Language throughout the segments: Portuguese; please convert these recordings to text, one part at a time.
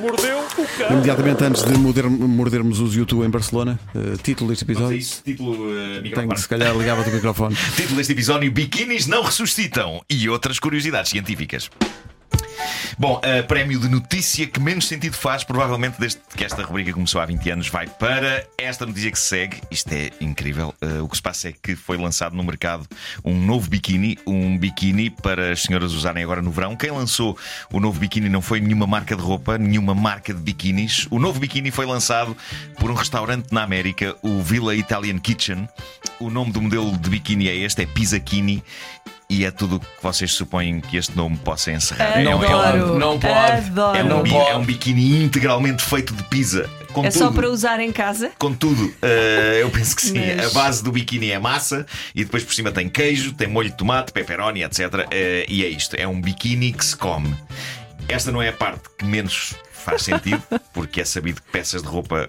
mordeu o cão. Imediatamente antes de morder- mordermos os YouTube em Barcelona, eh, título deste episódio. isso, título, uh, Tenho que, se calhar, ligava o microfone. Título deste episódio: Biquinis não ressuscitam e outras curiosidades científicas. Bom, uh, prémio de notícia que menos sentido faz, provavelmente desde que esta rubrica começou há 20 anos, vai para esta notícia que se segue. Isto é incrível. Uh, o que se passa é que foi lançado no mercado um novo biquíni, um biquíni para as senhoras usarem agora no verão. Quem lançou o novo biquíni não foi nenhuma marca de roupa, nenhuma marca de biquínis. O novo biquíni foi lançado por um restaurante na América, o Villa Italian Kitchen. O nome do modelo de biquíni é este, é Pizzakini. E é tudo o que vocês supõem que este nome possa encerrar. É um- é um- Adoro. não pode. Adoro. é um, Não pode. é um biquíni integralmente feito de pizza. Com É só para usar em casa? Com tudo, Eh, eu penso que sim. Mas- A base do biquíni é massa e depois por cima tem queijo, tem molho de tomate, pepperoni, etc. Eh, e é isto: é um biquíni que se come. Esta não é a parte que menos faz sentido, porque é sabido que peças de roupa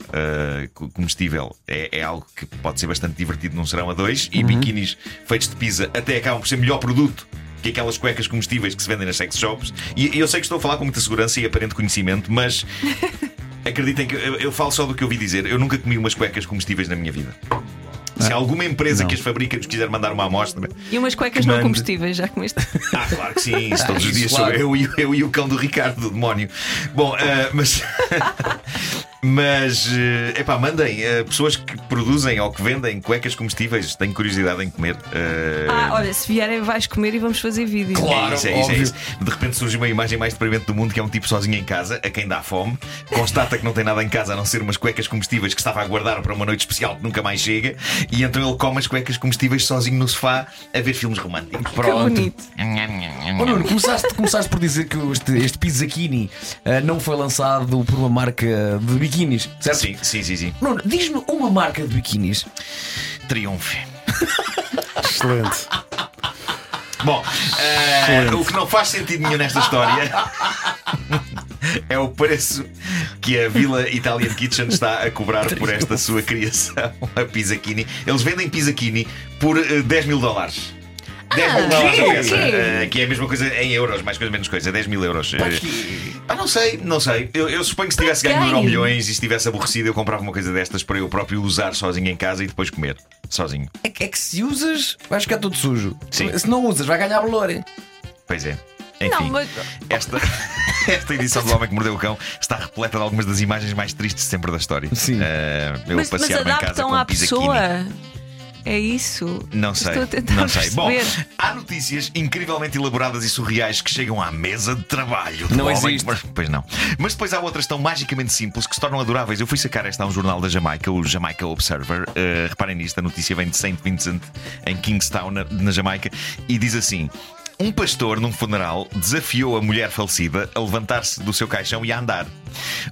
co- comestível é, é algo que pode ser bastante divertido num serão a dois e biquinis feitos de pizza até acabam por ser melhor produto. Que aquelas cuecas comestíveis que se vendem nas sex shops. E eu sei que estou a falar com muita segurança e aparente conhecimento, mas Acreditem que eu, eu falo só do que eu ouvi dizer. Eu nunca comi umas cuecas comestíveis na minha vida. Se alguma empresa que as fabrica nos quiser mandar uma amostra. E umas cuecas Que não mande. comestíveis, já comeste? Ah, claro que sim, isso todos os dias claro. sou eu, e- eu e o cão do Ricardo, do demónio. Bom, ah, mas. Mas, é epá, mandem eh, pessoas que produzem ou que vendem cuecas comestíveis. Tenho curiosidade em comer. eh, Ah, olha, se vierem vais comer e vamos fazer vídeo. Claro. é isso, é isso, é isso. De repente surge uma imagem mais deprimente do mundo que é um tipo sozinho em casa, a quem dá fome, constata que não tem nada em casa a não ser umas cuecas comestíveis que estava a guardar para uma noite especial que nunca mais chega, e então ele come as cuecas comestíveis sozinho no sofá a ver filmes românticos. Que Pronto. bonito. Oh, Nuno, começaste, começaste por dizer que este, este Pizzakini ah, não foi lançado por uma marca de biquinis, certo? Sim, sim, sim, sim. Nuno, diz-me uma marca de biquinis. Triunfe. Excelente. Bom, eh, o que não faz sentido nenhum nesta história é o preço que a Villa Italian Kitchen está a cobrar por esta sua criação, a Pizzakini. Eles vendem Pizzakini por eh, 10 mil dólares. 10 mil dólares a quê? peça, Quê? eh, que é a mesma coisa em euros, mais coisa menos coisa, 10 mil euros. Ah, não sei, não sei. Eu, eu suponho que se tivesse ganho euro milhões e se estivesse aborrecido, eu comprava uma coisa destas para eu próprio usar sozinho em casa e depois comer. Sozinho. É que, é que se usas, vais ficar todo sujo. Sim. Se não usas, vai ganhar valor. Pois é. Enfim, Não, mas- esta, esta edição do Homem que Mordeu o Cão está repleta de algumas das imagens mais tristes sempre da história. Sim. Eh, eu Mas, mas passear-me em casa com à Pizzakini. pessoa. É isso. Não sei, Estou a tentar não sei. Bom, há notícias incrivelmente elaboradas e surreais que chegam à mesa de trabalho. Não homem existe. mor- Pois não. Mas depois há outras tão magicamente simples que se tornam adoráveis. Eu fui sacar esta a um jornal da Jamaica, o Jamaica Observer. Uh, reparem nisto, a notícia vem de St. Vincent, em Kingstown, na, na Jamaica, e diz assim. Um pastor num funeral desafiou a mulher falecida a levantar-se do seu caixão e a andar.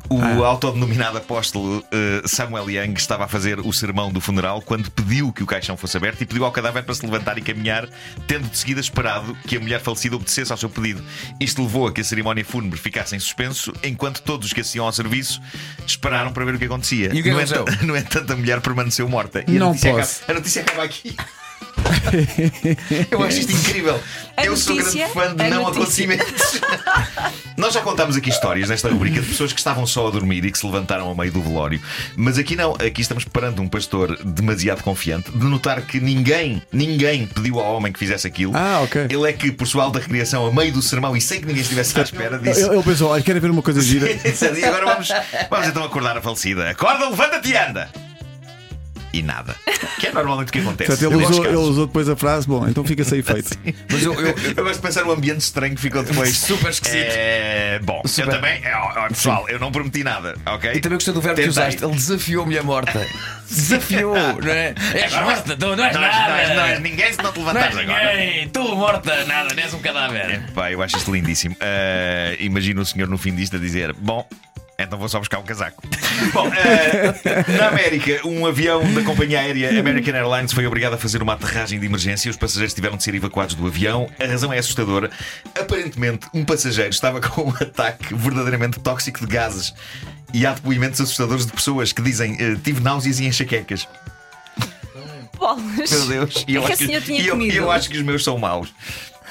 O autodenominado apóstolo eh, Samuel Young estava a fazer o sermão do funeral quando pediu que o caixão fosse aberto e pediu ao cadáver para se levantar e caminhar, tendo de seguida esperado que a mulher falecida obedecesse ao seu pedido. Isto levou a que a cerimónia fúnebre ficasse em suspenso, enquanto todos os que assistiam ao serviço esperaram para ver o que acontecia. E o que no, entanto, no entanto, a mulher permaneceu morta. E a Não notícia posso. Acaba, a notícia acaba aqui. Eu acho isto incrível. A Eu sou grande notícia- fã de não notícia. acontecimentos. Nós já contámos aqui histórias nesta rubrica de pessoas que estavam só a dormir e que se levantaram a meio do velório. Mas aqui não, aqui estamos perante um pastor demasiado confiante de notar que ninguém, ninguém pediu ao homem que fizesse aquilo. Ah, ok. Ele é que, por sua alta recriação, a meio do sermão e sem que ninguém estivesse à espera, disse. Ele, pensou: olha, querem ver uma coisa gira? e agora vamos, vamos então acordar a falecida. Acorda, levanta-te e anda. E nada. Que é normalmente o que acontece. Portanto, ele usou, ele usou depois a frase: bom, então fica sem efeito. Mas eu, eu- Eu gosto de pensar no ambiente estranho que ficou depois. Super esquisito. É, bom, Super. eu também. é, pessoal, eu não prometi nada, ok? E também gostei do verbo que Tentei. usaste. Ele desafiou a morta. Desafiou, não é? És morta, tu não és Não não, és, não nada. és ninguém se não te Não levantares és agora. ninguém. Tu morta, nada, não és um cadáver. Pá, eu acho isto lindíssimo. Ah, imagino o senhor no fim disto a dizer: Bom. Então vou só buscar um casaco. Bom, ah, na América, um avião da companhia aérea American Airlines foi obrigado a fazer uma aterragem de emergência. Os passageiros tiveram de ser evacuados do avião. A razão é assustadora. Aparentemente, um passageiro estava com um ataque verdadeiramente tóxico de gases. E há depoimentos assustadores de pessoas que dizem: eh, Tive náuseas e enxaquecas. Bolas. Meu Deus. E eu O que é acho que e eu, eu acho que os meus são maus.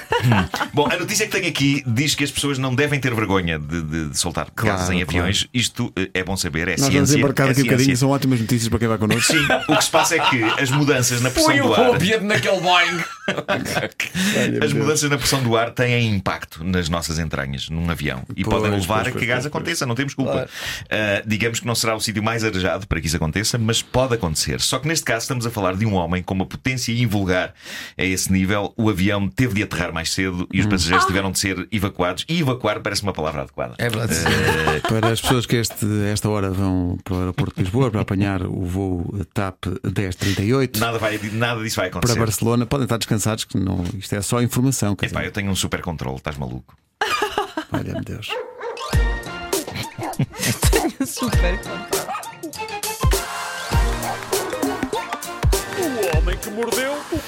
Bom, a notícia que tenho aqui diz que as pessoas não devem ter vergonha de, de- de soltar gases em claro. aviões. Isto eh, é bom saber, é Nós vamos ciência. embarcar é aqui um bocadinho, são ótimas notícias para quem vai connosco. Sim, o que se passa é que as mudanças na pressão o do ar. ambiente naquele Boeing. As mudanças na pressão do ar têm impacto nas nossas entranhas num avião e Pois, podem levar pois, a que pois, gás aconteça, não temos culpa. Claro. Ah, digamos que não será o sítio mais arejado para que isso aconteça, mas pode acontecer. Só que neste caso estamos a falar de um homem com uma potência invulgar a esse nível. O avião teve de aterrar mais cedo e os Hum. passageiros tiveram de ser evacuados. E evacuar parece uma palavra adequada. É verdade. Para as pessoas que este, esta hora vão para o aeroporto de Lisboa para apanhar o voo TAP 1038 Nada, vai, nada disso vai para acontecer. Barcelona, podem estar descansados que não, isto é só informação. quer Epá, dizer, eu tenho um super controle, estás maluco? Olha-me Deus. Super. O homem que mordeu o